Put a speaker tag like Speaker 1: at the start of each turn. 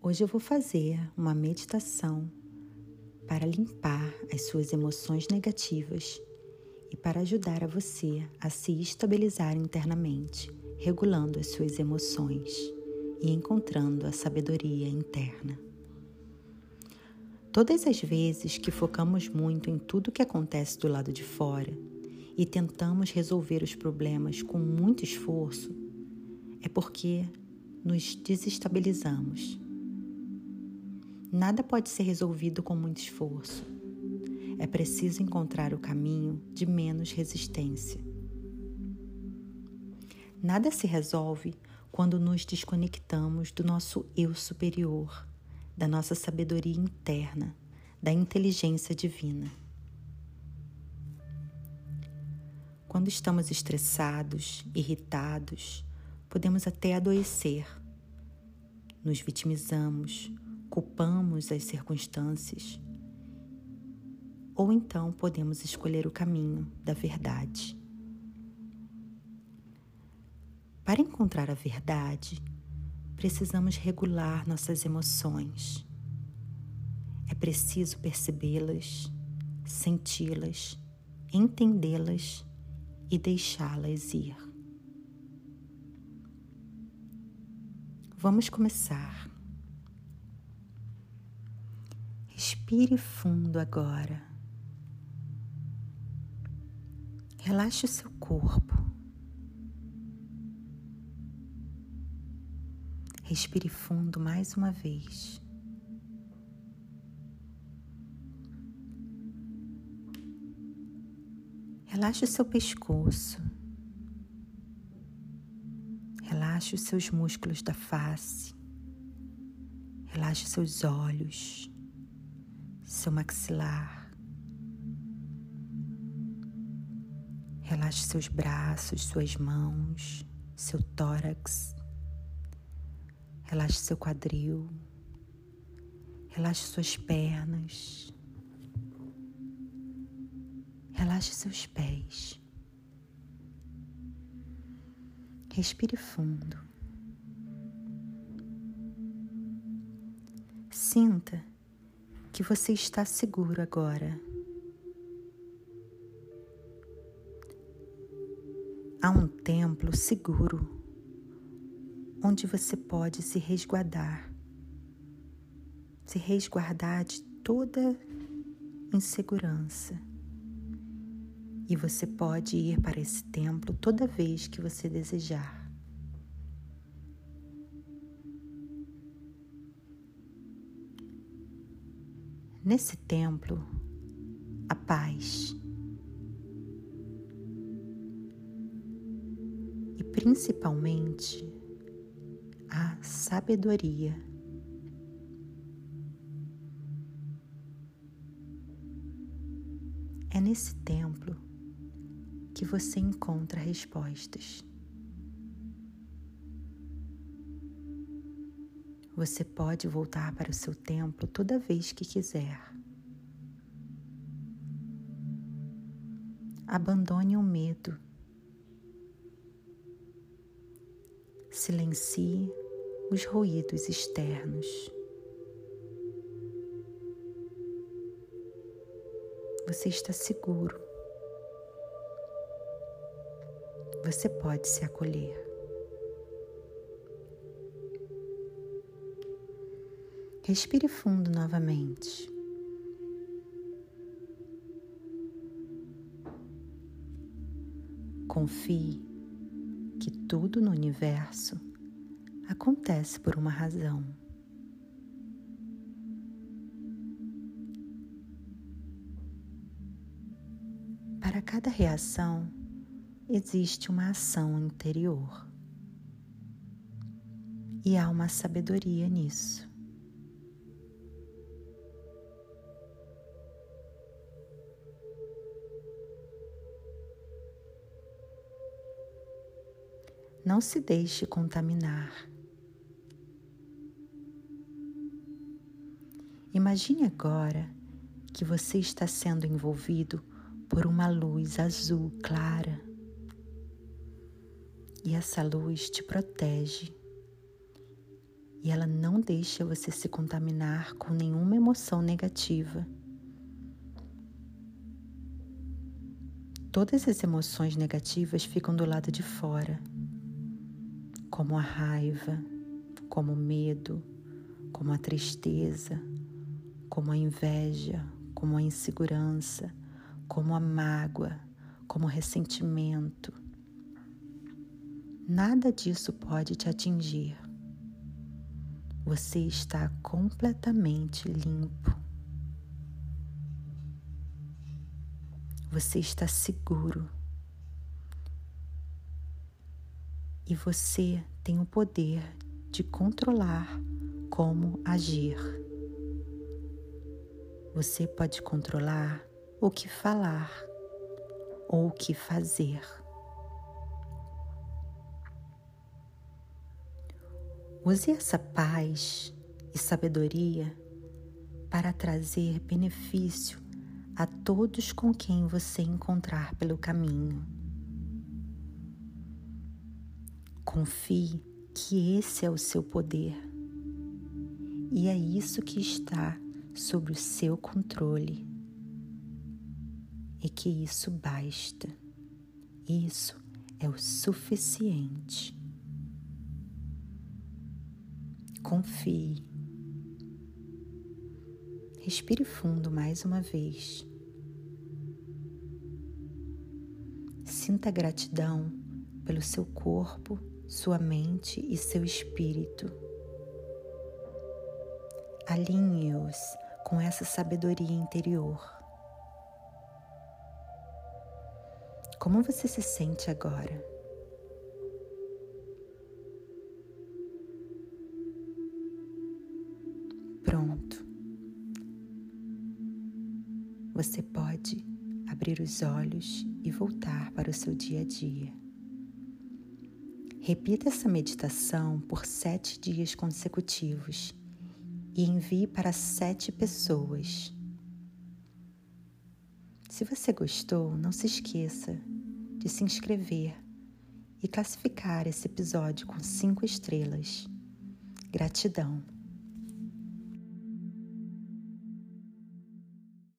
Speaker 1: Hoje eu vou fazer uma meditação para limpar as suas emoções negativas e para ajudar a você a se estabilizar internamente, regulando as suas emoções e encontrando a sabedoria interna. Todas as vezes que focamos muito em tudo que acontece do lado de fora e tentamos resolver os problemas com muito esforço, é porque nos desestabilizamos Nada pode ser resolvido com muito esforço. É preciso encontrar o caminho de menos resistência. Nada se resolve quando nos desconectamos do nosso eu superior, da nossa sabedoria interna, da inteligência divina. Quando estamos estressados, irritados, podemos até adoecer. Nos vitimizamos, culpamos as circunstâncias, ou então podemos escolher o caminho da verdade. Para encontrar a verdade, precisamos regular nossas emoções. É preciso percebê-las, senti-las, entendê-las e deixá-las ir. Vamos começar. Respire fundo agora. Relaxe o seu corpo. Respire fundo mais uma vez. Relaxe o seu pescoço. Relaxe os seus músculos da face. Relaxe seus olhos seu maxilar. Relaxe seus braços, suas mãos, seu tórax. Relaxe seu quadril. Relaxe suas pernas. Relaxe seus pés. Respire fundo. Sinta que você está seguro agora. Há um templo seguro onde você pode se resguardar, se resguardar de toda insegurança. E você pode ir para esse templo toda vez que você desejar. Nesse templo, a paz e principalmente a sabedoria. É nesse templo que você encontra respostas. Você pode voltar para o seu templo toda vez que quiser. Abandone o medo. Silencie os ruídos externos. Você está seguro. Você pode se acolher. Respire fundo novamente. Confie que tudo no universo acontece por uma razão. Para cada reação existe uma ação interior. E há uma sabedoria nisso. Não se deixe contaminar. Imagine agora que você está sendo envolvido por uma luz azul clara. E essa luz te protege. e ela não deixa você se contaminar com nenhuma emoção negativa. Todas as emoções negativas ficam do lado de fora, como a raiva, como o medo, como a tristeza, como a inveja, como a insegurança, como a mágoa, como o ressentimento. Nada disso pode te atingir. Você está completamente limpo. Você está seguro. E você tem o poder de controlar como agir. Você pode controlar o que falar ou o que fazer. Use essa paz e sabedoria para trazer benefício a todos com quem você encontrar pelo caminho. Confie que esse é o seu poder e é isso que está sob o seu controle e que isso basta. Isso é o suficiente. Confie. Respire fundo mais uma vez. Sinta gratidão pelo seu corpo, sua mente e seu espírito. Alinhe-os com essa sabedoria interior. Como você se sente agora? Pronto. Você pode abrir os olhos e voltar para o seu dia a dia. Repita essa meditação por sete dias consecutivos e envie para sete pessoas. Se você gostou, não se esqueça de se inscrever e classificar esse episódio com cinco estrelas. Gratidão.